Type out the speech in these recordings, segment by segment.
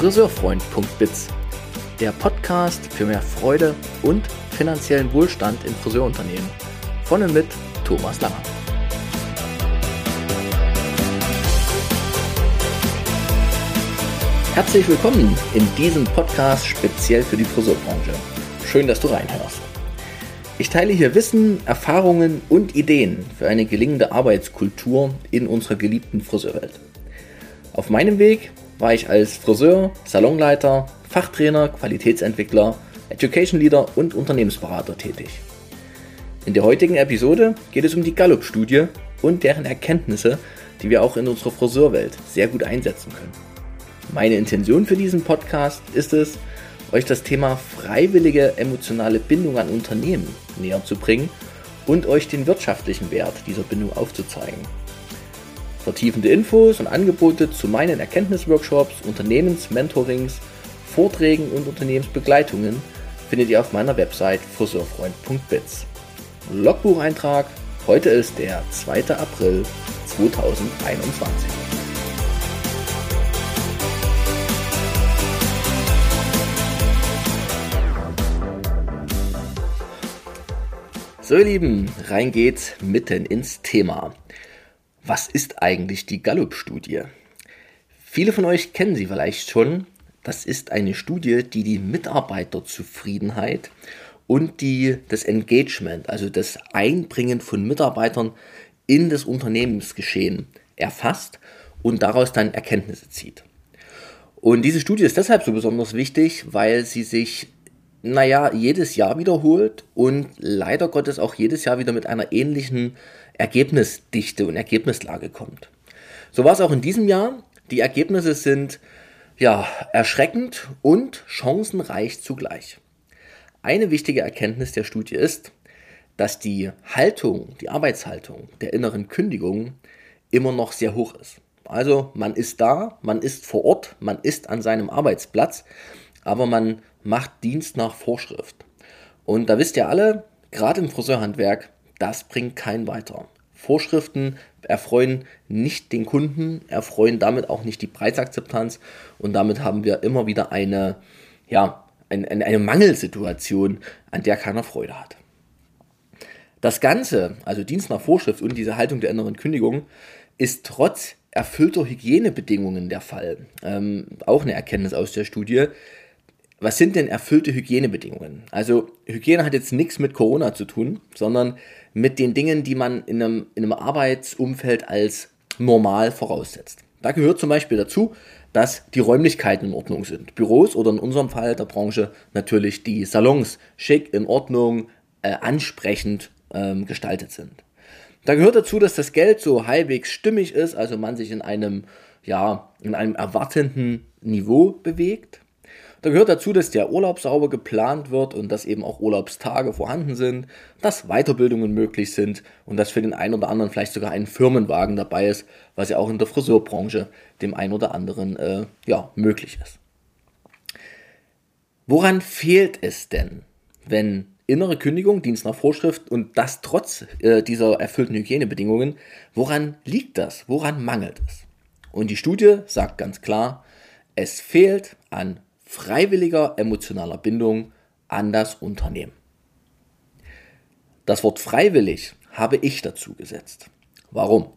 friseurfreund.biz, der Podcast für mehr Freude und finanziellen Wohlstand in Friseurunternehmen. Von und mit Thomas Langer. Herzlich willkommen in diesem Podcast speziell für die Friseurbranche. Schön, dass du reinhörst. Ich teile hier Wissen, Erfahrungen und Ideen für eine gelingende Arbeitskultur in unserer geliebten Friseurwelt. Auf meinem Weg war ich als Friseur, Salonleiter, Fachtrainer, Qualitätsentwickler, Education Leader und Unternehmensberater tätig. In der heutigen Episode geht es um die Gallup-Studie und deren Erkenntnisse, die wir auch in unserer Friseurwelt sehr gut einsetzen können. Meine Intention für diesen Podcast ist es, euch das Thema freiwillige emotionale Bindung an Unternehmen näher zu bringen und euch den wirtschaftlichen Wert dieser Bindung aufzuzeigen. Vertiefende Infos und Angebote zu meinen Erkenntnisworkshops, Unternehmensmentorings, Vorträgen und Unternehmensbegleitungen findet ihr auf meiner Website friseurfreund.biz. Logbucheintrag, heute ist der 2. April 2021. So ihr Lieben, rein geht's mitten ins Thema. Was ist eigentlich die Gallup-Studie? Viele von euch kennen sie vielleicht schon. Das ist eine Studie, die die Mitarbeiterzufriedenheit und die, das Engagement, also das Einbringen von Mitarbeitern in das Unternehmensgeschehen erfasst und daraus dann Erkenntnisse zieht. Und diese Studie ist deshalb so besonders wichtig, weil sie sich, naja, jedes Jahr wiederholt und leider Gottes auch jedes Jahr wieder mit einer ähnlichen Ergebnisdichte und Ergebnislage kommt. So war es auch in diesem Jahr. Die Ergebnisse sind ja erschreckend und chancenreich zugleich. Eine wichtige Erkenntnis der Studie ist, dass die Haltung, die Arbeitshaltung der inneren Kündigung immer noch sehr hoch ist. Also man ist da, man ist vor Ort, man ist an seinem Arbeitsplatz, aber man macht Dienst nach Vorschrift. Und da wisst ihr alle, gerade im Friseurhandwerk, das bringt keinen weiter. Vorschriften erfreuen nicht den Kunden, erfreuen damit auch nicht die Preisakzeptanz und damit haben wir immer wieder eine, ja, eine, eine Mangelsituation, an der keiner Freude hat. Das Ganze, also Dienst nach Vorschrift und diese Haltung der inneren Kündigung, ist trotz erfüllter Hygienebedingungen der Fall. Ähm, auch eine Erkenntnis aus der Studie was sind denn erfüllte Hygienebedingungen? Also Hygiene hat jetzt nichts mit Corona zu tun, sondern mit den Dingen, die man in einem, in einem Arbeitsumfeld als normal voraussetzt. Da gehört zum Beispiel dazu, dass die Räumlichkeiten in Ordnung sind. Büros oder in unserem Fall der Branche natürlich die Salons schick, in Ordnung, äh, ansprechend ähm, gestaltet sind. Da gehört dazu, dass das Geld so halbwegs stimmig ist, also man sich in einem, ja, in einem erwartenden Niveau bewegt. Da gehört dazu, dass der Urlaub sauber geplant wird und dass eben auch Urlaubstage vorhanden sind, dass Weiterbildungen möglich sind und dass für den einen oder anderen vielleicht sogar ein Firmenwagen dabei ist, was ja auch in der Friseurbranche dem einen oder anderen äh, ja, möglich ist. Woran fehlt es denn, wenn innere Kündigung, Dienst nach Vorschrift und das trotz äh, dieser erfüllten Hygienebedingungen, woran liegt das? Woran mangelt es? Und die Studie sagt ganz klar, es fehlt an freiwilliger emotionaler Bindung an das Unternehmen. Das Wort freiwillig habe ich dazu gesetzt. Warum?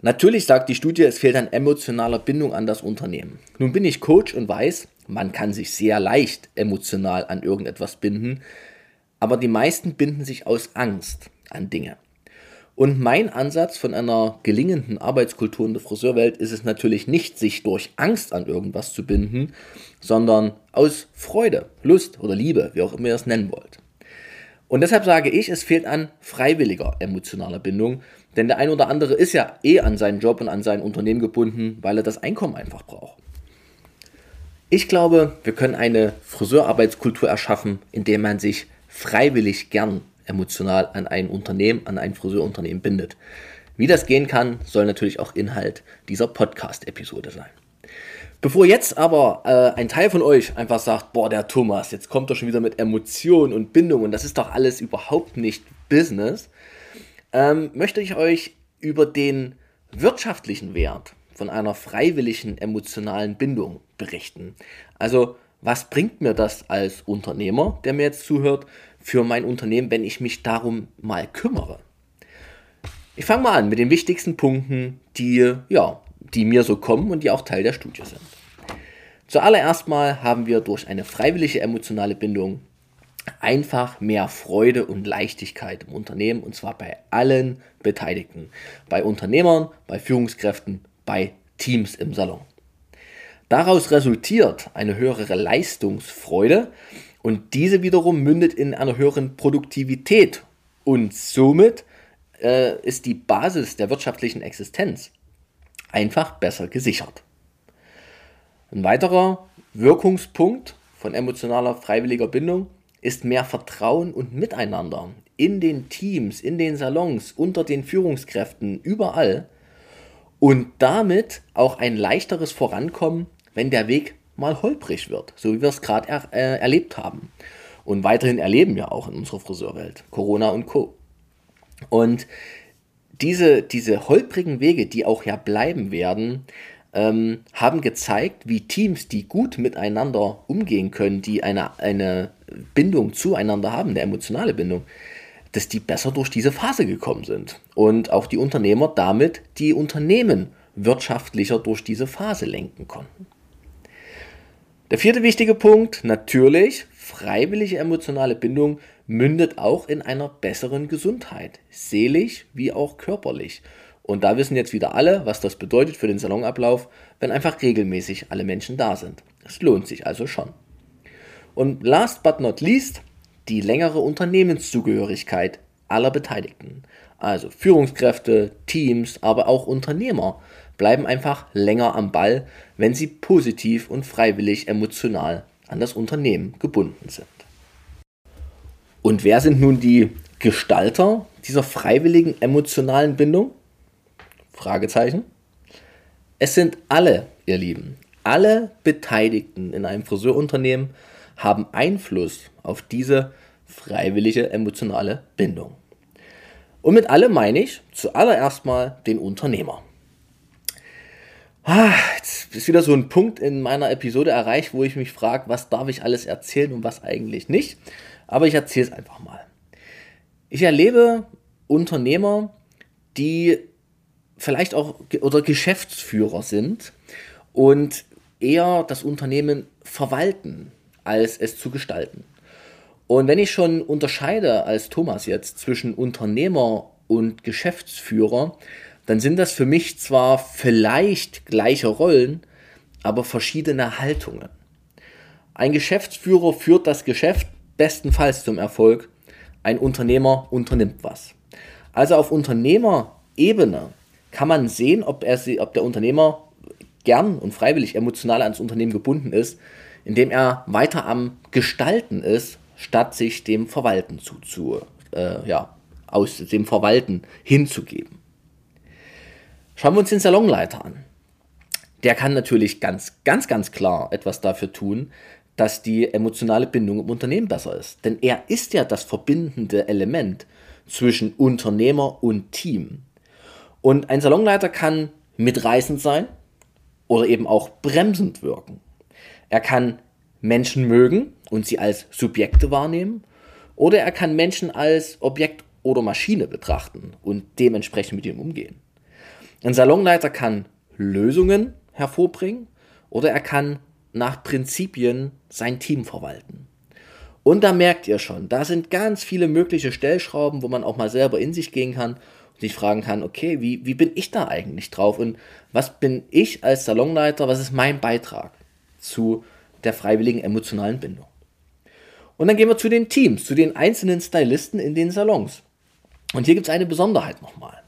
Natürlich sagt die Studie, es fehlt an emotionaler Bindung an das Unternehmen. Nun bin ich Coach und weiß, man kann sich sehr leicht emotional an irgendetwas binden, aber die meisten binden sich aus Angst an Dinge. Und mein Ansatz von einer gelingenden Arbeitskultur in der Friseurwelt ist es natürlich nicht, sich durch Angst an irgendwas zu binden, sondern aus Freude, Lust oder Liebe, wie auch immer ihr es nennen wollt. Und deshalb sage ich, es fehlt an freiwilliger emotionaler Bindung, denn der ein oder andere ist ja eh an seinen Job und an sein Unternehmen gebunden, weil er das Einkommen einfach braucht. Ich glaube, wir können eine Friseurarbeitskultur erschaffen, in der man sich freiwillig gern emotional an ein Unternehmen, an ein Friseurunternehmen bindet. Wie das gehen kann, soll natürlich auch Inhalt dieser Podcast-Episode sein. Bevor jetzt aber äh, ein Teil von euch einfach sagt, boah, der Thomas, jetzt kommt er schon wieder mit Emotionen und Bindung und das ist doch alles überhaupt nicht Business, ähm, möchte ich euch über den wirtschaftlichen Wert von einer freiwilligen emotionalen Bindung berichten. Also was bringt mir das als Unternehmer, der mir jetzt zuhört, für mein Unternehmen, wenn ich mich darum mal kümmere? Ich fange mal an mit den wichtigsten Punkten, die, ja, die mir so kommen und die auch Teil der Studie sind. Zuallererst mal haben wir durch eine freiwillige emotionale Bindung einfach mehr Freude und Leichtigkeit im Unternehmen und zwar bei allen Beteiligten, bei Unternehmern, bei Führungskräften, bei Teams im Salon. Daraus resultiert eine höhere Leistungsfreude und diese wiederum mündet in einer höheren Produktivität und somit äh, ist die Basis der wirtschaftlichen Existenz einfach besser gesichert. Ein weiterer Wirkungspunkt von emotionaler freiwilliger Bindung ist mehr Vertrauen und Miteinander in den Teams, in den Salons, unter den Führungskräften, überall und damit auch ein leichteres Vorankommen, wenn der Weg mal holprig wird, so wie wir es gerade er, äh, erlebt haben und weiterhin erleben ja auch in unserer Friseurwelt, Corona und Co. Und diese, diese holprigen Wege, die auch ja bleiben werden, ähm, haben gezeigt, wie Teams, die gut miteinander umgehen können, die eine, eine Bindung zueinander haben, eine emotionale Bindung, dass die besser durch diese Phase gekommen sind und auch die Unternehmer damit die Unternehmen wirtschaftlicher durch diese Phase lenken konnten. Der vierte wichtige Punkt, natürlich, freiwillige emotionale Bindung mündet auch in einer besseren Gesundheit, seelisch wie auch körperlich. Und da wissen jetzt wieder alle, was das bedeutet für den Salonablauf, wenn einfach regelmäßig alle Menschen da sind. Es lohnt sich also schon. Und last but not least, die längere Unternehmenszugehörigkeit aller Beteiligten. Also Führungskräfte, Teams, aber auch Unternehmer bleiben einfach länger am Ball, wenn sie positiv und freiwillig emotional an das Unternehmen gebunden sind. Und wer sind nun die Gestalter dieser freiwilligen emotionalen Bindung? Fragezeichen. Es sind alle, ihr Lieben. Alle Beteiligten in einem Friseurunternehmen haben Einfluss auf diese freiwillige emotionale Bindung. Und mit alle meine ich zuallererst mal den Unternehmer. Ah, jetzt ist wieder so ein Punkt in meiner Episode erreicht, wo ich mich frage, was darf ich alles erzählen und was eigentlich nicht. Aber ich erzähle es einfach mal. Ich erlebe Unternehmer, die vielleicht auch oder Geschäftsführer sind und eher das Unternehmen verwalten, als es zu gestalten. Und wenn ich schon unterscheide als Thomas jetzt zwischen Unternehmer und Geschäftsführer, dann sind das für mich zwar vielleicht gleiche Rollen, aber verschiedene Haltungen. Ein Geschäftsführer führt das Geschäft bestenfalls zum Erfolg, ein Unternehmer unternimmt was. Also auf Unternehmerebene kann man sehen, ob, er, ob der Unternehmer gern und freiwillig emotional ans Unternehmen gebunden ist, indem er weiter am Gestalten ist, statt sich dem Verwalten zu, zu äh, ja, aus dem Verwalten hinzugeben. Schauen wir uns den Salonleiter an. Der kann natürlich ganz, ganz, ganz klar etwas dafür tun, dass die emotionale Bindung im Unternehmen besser ist. Denn er ist ja das verbindende Element zwischen Unternehmer und Team. Und ein Salonleiter kann mitreißend sein oder eben auch bremsend wirken. Er kann Menschen mögen und sie als Subjekte wahrnehmen oder er kann Menschen als Objekt oder Maschine betrachten und dementsprechend mit ihnen umgehen. Ein Salonleiter kann Lösungen hervorbringen oder er kann nach Prinzipien sein Team verwalten. Und da merkt ihr schon, da sind ganz viele mögliche Stellschrauben, wo man auch mal selber in sich gehen kann und sich fragen kann, okay, wie, wie bin ich da eigentlich drauf und was bin ich als Salonleiter, was ist mein Beitrag zu der freiwilligen emotionalen Bindung. Und dann gehen wir zu den Teams, zu den einzelnen Stylisten in den Salons. Und hier gibt es eine Besonderheit nochmal.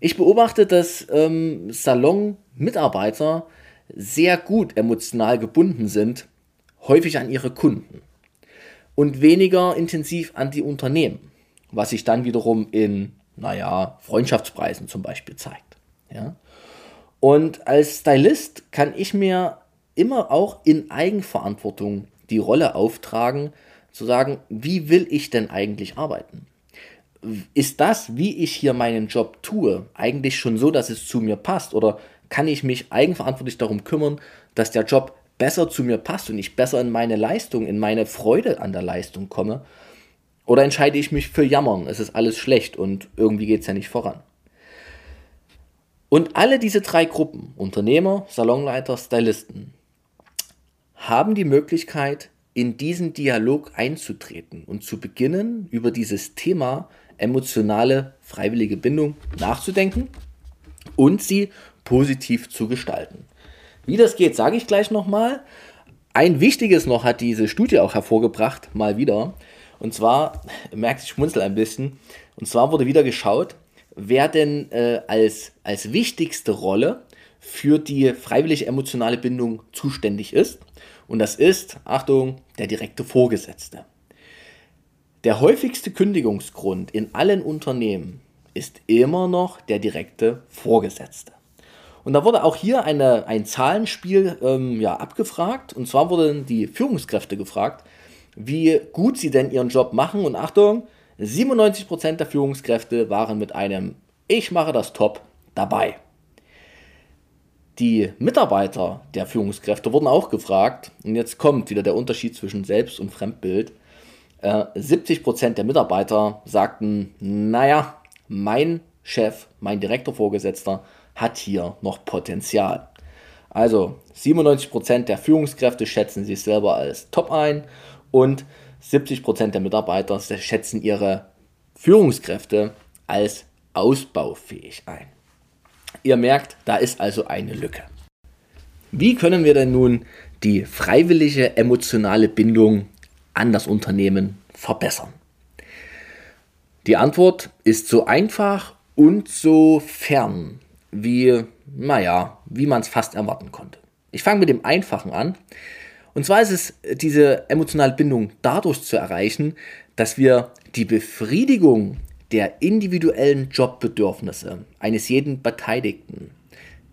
Ich beobachte, dass ähm, Salon-Mitarbeiter sehr gut emotional gebunden sind, häufig an ihre Kunden und weniger intensiv an die Unternehmen, was sich dann wiederum in, naja, Freundschaftspreisen zum Beispiel zeigt. Ja? Und als Stylist kann ich mir immer auch in Eigenverantwortung die Rolle auftragen, zu sagen, wie will ich denn eigentlich arbeiten? Ist das, wie ich hier meinen Job tue, eigentlich schon so, dass es zu mir passt? Oder kann ich mich eigenverantwortlich darum kümmern, dass der Job besser zu mir passt und ich besser in meine Leistung, in meine Freude an der Leistung komme? Oder entscheide ich mich für Jammern, es ist alles schlecht und irgendwie geht es ja nicht voran? Und alle diese drei Gruppen, Unternehmer, Salonleiter, Stylisten, haben die Möglichkeit, in diesen Dialog einzutreten und zu beginnen, über dieses Thema emotionale freiwillige Bindung nachzudenken und sie positiv zu gestalten. Wie das geht, sage ich gleich nochmal. Ein wichtiges noch hat diese Studie auch hervorgebracht, mal wieder. Und zwar, merkt sich schmunzel ein bisschen, und zwar wurde wieder geschaut, wer denn äh, als, als wichtigste Rolle für die freiwillige emotionale Bindung zuständig ist. Und das ist, Achtung, der direkte Vorgesetzte. Der häufigste Kündigungsgrund in allen Unternehmen ist immer noch der direkte Vorgesetzte. Und da wurde auch hier eine, ein Zahlenspiel ähm, ja, abgefragt. Und zwar wurden die Führungskräfte gefragt, wie gut sie denn ihren Job machen. Und Achtung, 97% der Führungskräfte waren mit einem Ich mache das top dabei. Die Mitarbeiter der Führungskräfte wurden auch gefragt, und jetzt kommt wieder der Unterschied zwischen Selbst- und Fremdbild. Äh, 70% der Mitarbeiter sagten, naja, mein Chef, mein Direktorvorgesetzter hat hier noch Potenzial. Also 97% der Führungskräfte schätzen sich selber als Top ein und 70% der Mitarbeiter schätzen ihre Führungskräfte als ausbaufähig ein. Ihr merkt, da ist also eine Lücke. Wie können wir denn nun die freiwillige emotionale Bindung an das Unternehmen verbessern? Die Antwort ist so einfach und so fern wie, naja, wie man es fast erwarten konnte. Ich fange mit dem Einfachen an. Und zwar ist es diese emotionale Bindung dadurch zu erreichen, dass wir die Befriedigung der individuellen Jobbedürfnisse eines jeden Beteiligten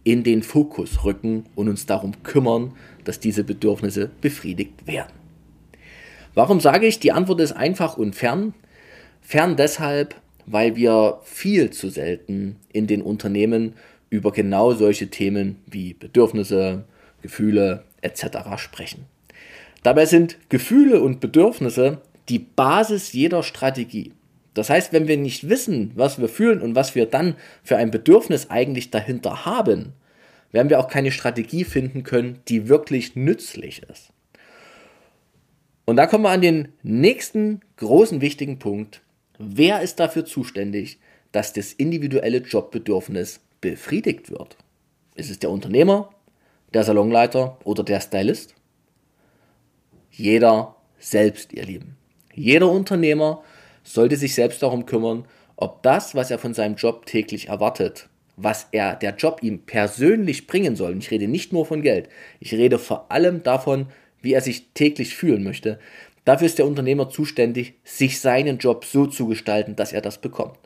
in den Fokus rücken und uns darum kümmern, dass diese Bedürfnisse befriedigt werden. Warum sage ich, die Antwort ist einfach und fern? Fern deshalb, weil wir viel zu selten in den Unternehmen über genau solche Themen wie Bedürfnisse, Gefühle etc. sprechen. Dabei sind Gefühle und Bedürfnisse die Basis jeder Strategie. Das heißt, wenn wir nicht wissen, was wir fühlen und was wir dann für ein Bedürfnis eigentlich dahinter haben, werden wir auch keine Strategie finden können, die wirklich nützlich ist. Und da kommen wir an den nächsten großen wichtigen Punkt. Wer ist dafür zuständig, dass das individuelle Jobbedürfnis befriedigt wird? Ist es der Unternehmer, der Salonleiter oder der Stylist? Jeder selbst, ihr Lieben. Jeder Unternehmer sollte sich selbst darum kümmern, ob das, was er von seinem Job täglich erwartet, was er der Job ihm persönlich bringen soll, und ich rede nicht nur von Geld, ich rede vor allem davon, wie er sich täglich fühlen möchte, dafür ist der Unternehmer zuständig, sich seinen Job so zu gestalten, dass er das bekommt.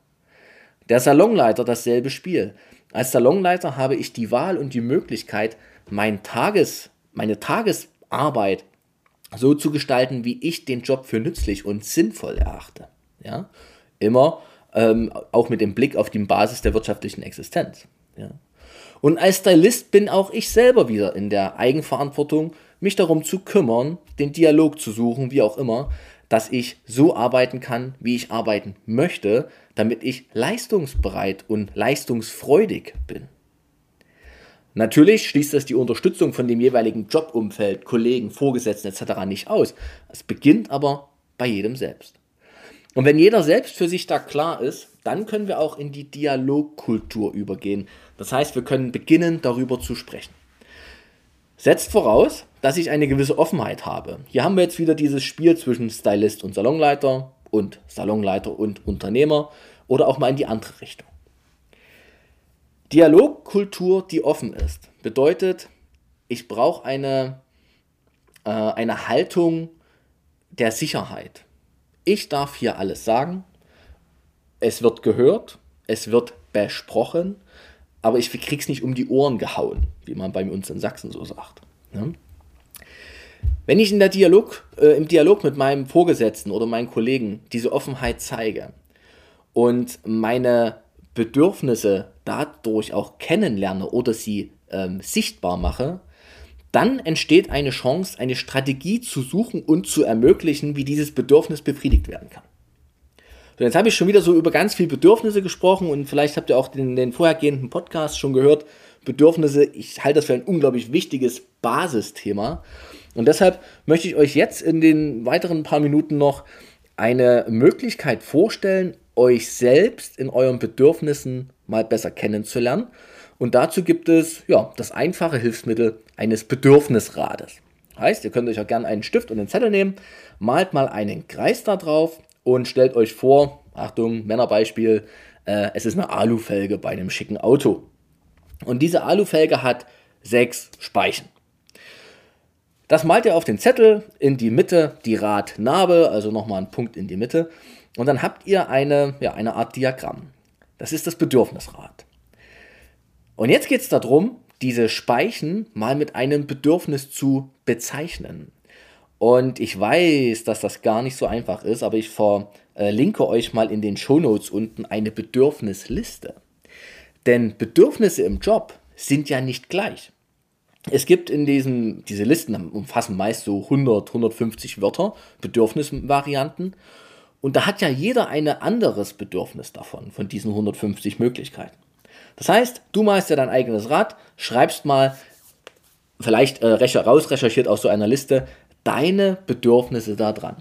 Der Salonleiter dasselbe Spiel. Als Salonleiter habe ich die Wahl und die Möglichkeit, mein Tages, meine Tagesarbeit so zu gestalten, wie ich den Job für nützlich und sinnvoll erachte. Ja? Immer ähm, auch mit dem Blick auf die Basis der wirtschaftlichen Existenz. Ja? Und als Stylist bin auch ich selber wieder in der Eigenverantwortung, mich darum zu kümmern, den Dialog zu suchen, wie auch immer, dass ich so arbeiten kann, wie ich arbeiten möchte, damit ich leistungsbereit und leistungsfreudig bin. Natürlich schließt das die Unterstützung von dem jeweiligen Jobumfeld, Kollegen, Vorgesetzten etc. nicht aus. Es beginnt aber bei jedem selbst. Und wenn jeder selbst für sich da klar ist, dann können wir auch in die Dialogkultur übergehen. Das heißt, wir können beginnen, darüber zu sprechen. Setzt voraus, dass ich eine gewisse Offenheit habe. Hier haben wir jetzt wieder dieses Spiel zwischen Stylist und Salonleiter und Salonleiter und Unternehmer oder auch mal in die andere Richtung. Dialogkultur, die offen ist, bedeutet, ich brauche eine, äh, eine Haltung der Sicherheit. Ich darf hier alles sagen. Es wird gehört, es wird besprochen, aber ich krieg's nicht um die Ohren gehauen, wie man bei uns in Sachsen so sagt. Ne? Wenn ich in der Dialog, äh, im Dialog mit meinem Vorgesetzten oder meinen Kollegen diese Offenheit zeige und meine Bedürfnisse dadurch auch kennenlerne oder sie ähm, sichtbar mache, dann entsteht eine Chance, eine Strategie zu suchen und zu ermöglichen, wie dieses Bedürfnis befriedigt werden kann. So, jetzt habe ich schon wieder so über ganz viele Bedürfnisse gesprochen und vielleicht habt ihr auch den, den vorhergehenden Podcast schon gehört. Bedürfnisse, ich halte das für ein unglaublich wichtiges Basisthema. Und deshalb möchte ich euch jetzt in den weiteren paar Minuten noch eine Möglichkeit vorstellen, euch selbst in euren Bedürfnissen mal besser kennenzulernen. Und dazu gibt es ja, das einfache Hilfsmittel eines Bedürfnisrades. Heißt, ihr könnt euch auch gerne einen Stift und einen Zettel nehmen, malt mal einen Kreis da drauf und stellt euch vor, Achtung, Männerbeispiel, äh, es ist eine Alufelge bei einem schicken Auto. Und diese Alufelge hat sechs Speichen. Das malt ihr auf den Zettel in die Mitte, die Radnabe, also nochmal einen Punkt in die Mitte. Und dann habt ihr eine, ja, eine Art Diagramm. Das ist das Bedürfnisrad. Und jetzt geht es darum, diese Speichen mal mit einem Bedürfnis zu bezeichnen. Und ich weiß, dass das gar nicht so einfach ist, aber ich verlinke euch mal in den Shownotes unten eine Bedürfnisliste. Denn Bedürfnisse im Job sind ja nicht gleich. Es gibt in diesen, diese Listen umfassen meist so 100, 150 Wörter, Bedürfnisvarianten. Und da hat ja jeder ein anderes Bedürfnis davon, von diesen 150 Möglichkeiten. Das heißt, du malst ja dein eigenes Rad, schreibst mal, vielleicht äh, rausrecherchiert aus so einer Liste, deine Bedürfnisse da dran.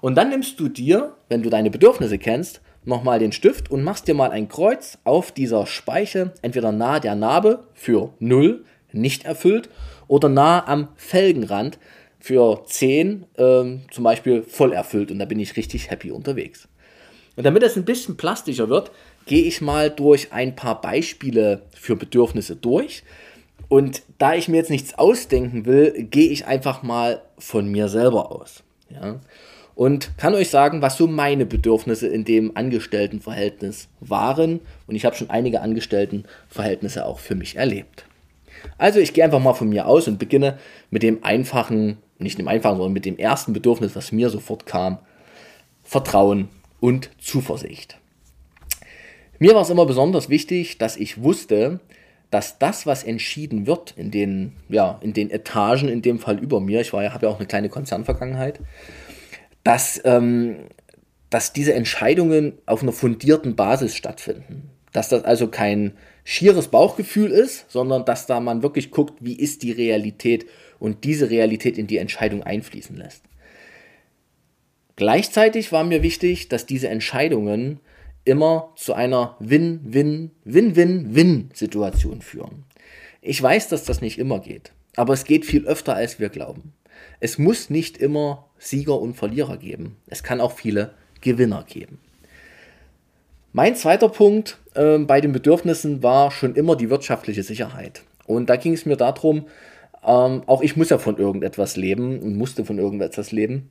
Und dann nimmst du dir, wenn du deine Bedürfnisse kennst, nochmal den Stift und machst dir mal ein Kreuz auf dieser Speiche, entweder nahe der Narbe für 0, nicht erfüllt, oder nah am Felgenrand für 10, ähm, zum Beispiel voll erfüllt. Und da bin ich richtig happy unterwegs. Und damit es ein bisschen plastischer wird, gehe ich mal durch ein paar Beispiele für Bedürfnisse durch. Und da ich mir jetzt nichts ausdenken will, gehe ich einfach mal von mir selber aus. Ja? Und kann euch sagen, was so meine Bedürfnisse in dem Angestelltenverhältnis waren. Und ich habe schon einige Angestelltenverhältnisse auch für mich erlebt. Also ich gehe einfach mal von mir aus und beginne mit dem einfachen, nicht dem einfachen, sondern mit dem ersten Bedürfnis, was mir sofort kam. Vertrauen und Zuversicht. Mir war es immer besonders wichtig, dass ich wusste, dass das, was entschieden wird in den, ja, in den Etagen, in dem Fall über mir, ich ja, habe ja auch eine kleine Konzernvergangenheit, dass, ähm, dass diese Entscheidungen auf einer fundierten Basis stattfinden. Dass das also kein schieres Bauchgefühl ist, sondern dass da man wirklich guckt, wie ist die Realität und diese Realität in die Entscheidung einfließen lässt. Gleichzeitig war mir wichtig, dass diese Entscheidungen immer zu einer Win-Win-Win-Win-Win-Situation führen. Ich weiß, dass das nicht immer geht, aber es geht viel öfter, als wir glauben. Es muss nicht immer Sieger und Verlierer geben. Es kann auch viele Gewinner geben. Mein zweiter Punkt äh, bei den Bedürfnissen war schon immer die wirtschaftliche Sicherheit. Und da ging es mir darum, ähm, auch ich muss ja von irgendetwas leben und musste von irgendetwas leben.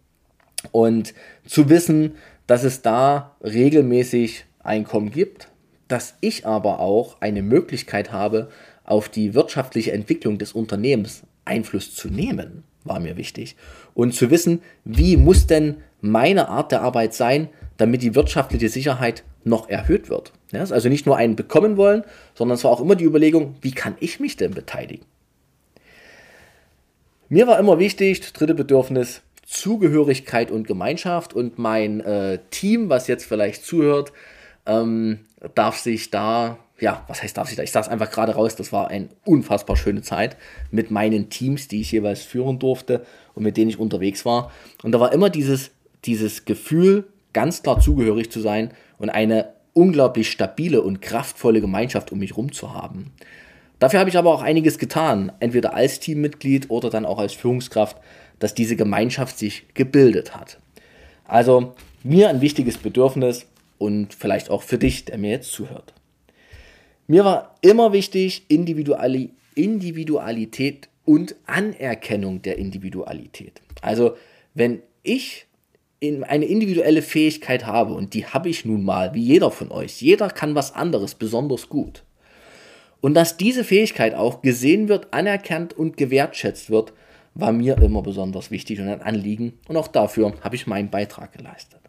Und zu wissen, dass es da regelmäßig Einkommen gibt, dass ich aber auch eine Möglichkeit habe, auf die wirtschaftliche Entwicklung des Unternehmens Einfluss zu nehmen, war mir wichtig. Und zu wissen, wie muss denn meine Art der Arbeit sein, damit die wirtschaftliche Sicherheit noch erhöht wird. Ja, also nicht nur einen bekommen wollen, sondern es war auch immer die Überlegung, wie kann ich mich denn beteiligen? Mir war immer wichtig, dritte Bedürfnis, Zugehörigkeit und Gemeinschaft und mein äh, Team, was jetzt vielleicht zuhört, ähm, darf sich da, ja, was heißt darf sich da? Ich es einfach gerade raus, das war eine unfassbar schöne Zeit mit meinen Teams, die ich jeweils führen durfte und mit denen ich unterwegs war. Und da war immer dieses, dieses Gefühl, ganz klar zugehörig zu sein und eine unglaublich stabile und kraftvolle Gemeinschaft um mich herum zu haben. Dafür habe ich aber auch einiges getan, entweder als Teammitglied oder dann auch als Führungskraft, dass diese Gemeinschaft sich gebildet hat. Also mir ein wichtiges Bedürfnis und vielleicht auch für dich, der mir jetzt zuhört. Mir war immer wichtig Individuali Individualität und Anerkennung der Individualität. Also wenn ich eine individuelle Fähigkeit habe und die habe ich nun mal, wie jeder von euch, jeder kann was anderes besonders gut. Und dass diese Fähigkeit auch gesehen wird, anerkannt und gewertschätzt wird, war mir immer besonders wichtig und ein Anliegen und auch dafür habe ich meinen Beitrag geleistet.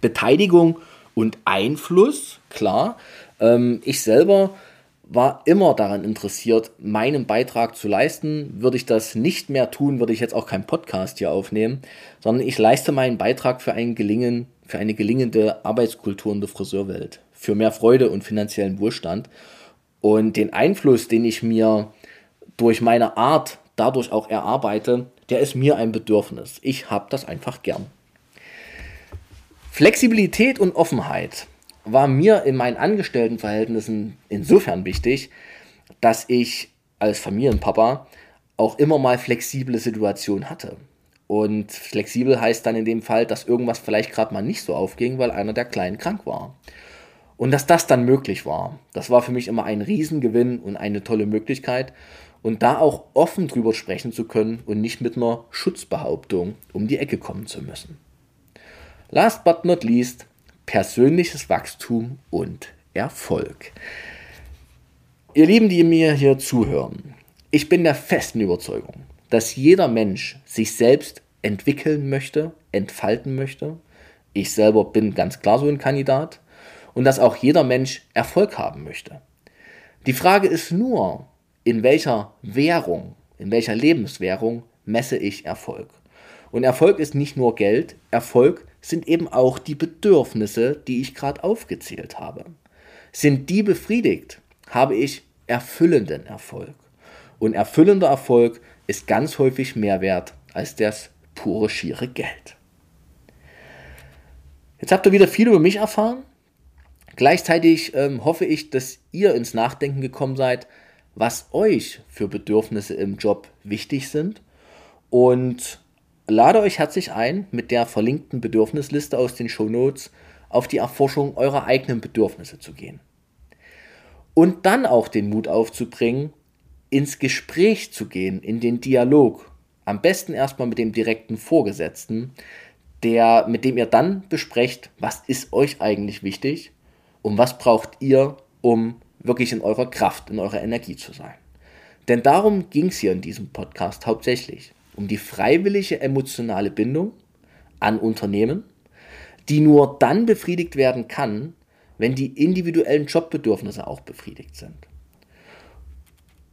Beteiligung und Einfluss, klar. Ähm, ich selber war immer daran interessiert, meinen Beitrag zu leisten. Würde ich das nicht mehr tun, würde ich jetzt auch keinen Podcast hier aufnehmen, sondern ich leiste meinen Beitrag für, ein Gelingen, für eine gelingende Arbeitskultur in der Friseurwelt, für mehr Freude und finanziellen Wohlstand. Und den Einfluss, den ich mir durch meine Art dadurch auch erarbeite, der ist mir ein Bedürfnis. Ich habe das einfach gern. Flexibilität und Offenheit war mir in meinen Angestelltenverhältnissen insofern wichtig, dass ich als Familienpapa auch immer mal flexible Situationen hatte. Und flexibel heißt dann in dem Fall, dass irgendwas vielleicht gerade mal nicht so aufging, weil einer der Kleinen krank war. Und dass das dann möglich war, das war für mich immer ein Riesengewinn und eine tolle Möglichkeit. Und da auch offen drüber sprechen zu können und nicht mit einer Schutzbehauptung um die Ecke kommen zu müssen. Last but not least, persönliches Wachstum und Erfolg. Ihr Lieben, die mir hier zuhören, ich bin der festen Überzeugung, dass jeder Mensch sich selbst entwickeln möchte, entfalten möchte. Ich selber bin ganz klar so ein Kandidat. Und dass auch jeder Mensch Erfolg haben möchte. Die Frage ist nur, in welcher Währung, in welcher Lebenswährung messe ich Erfolg. Und Erfolg ist nicht nur Geld, Erfolg sind eben auch die Bedürfnisse, die ich gerade aufgezählt habe. Sind die befriedigt, habe ich erfüllenden Erfolg. Und erfüllender Erfolg ist ganz häufig mehr wert als das pure schiere Geld. Jetzt habt ihr wieder viel über mich erfahren. Gleichzeitig ähm, hoffe ich, dass ihr ins Nachdenken gekommen seid, was euch für Bedürfnisse im Job wichtig sind und lade euch herzlich ein, mit der verlinkten Bedürfnisliste aus den Shownotes auf die Erforschung eurer eigenen Bedürfnisse zu gehen. Und dann auch den Mut aufzubringen, ins Gespräch zu gehen, in den Dialog. Am besten erstmal mit dem direkten Vorgesetzten, der, mit dem ihr dann besprecht, was ist euch eigentlich wichtig und was braucht ihr, um wirklich in eurer Kraft, in eurer Energie zu sein. Denn darum ging es hier in diesem Podcast hauptsächlich um die freiwillige emotionale Bindung an Unternehmen, die nur dann befriedigt werden kann, wenn die individuellen Jobbedürfnisse auch befriedigt sind.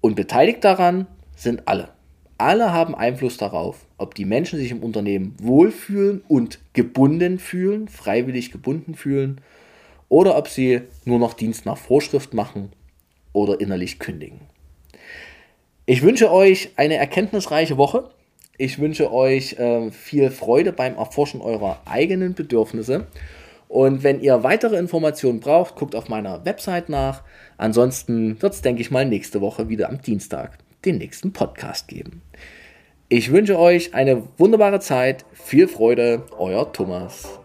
Und beteiligt daran sind alle. Alle haben Einfluss darauf, ob die Menschen sich im Unternehmen wohlfühlen und gebunden fühlen, freiwillig gebunden fühlen, oder ob sie nur noch Dienst nach Vorschrift machen oder innerlich kündigen. Ich wünsche euch eine erkenntnisreiche Woche. Ich wünsche euch äh, viel Freude beim Erforschen eurer eigenen Bedürfnisse. Und wenn ihr weitere Informationen braucht, guckt auf meiner Website nach. Ansonsten wird es, denke ich mal, nächste Woche wieder am Dienstag den nächsten Podcast geben. Ich wünsche euch eine wunderbare Zeit, viel Freude, euer Thomas.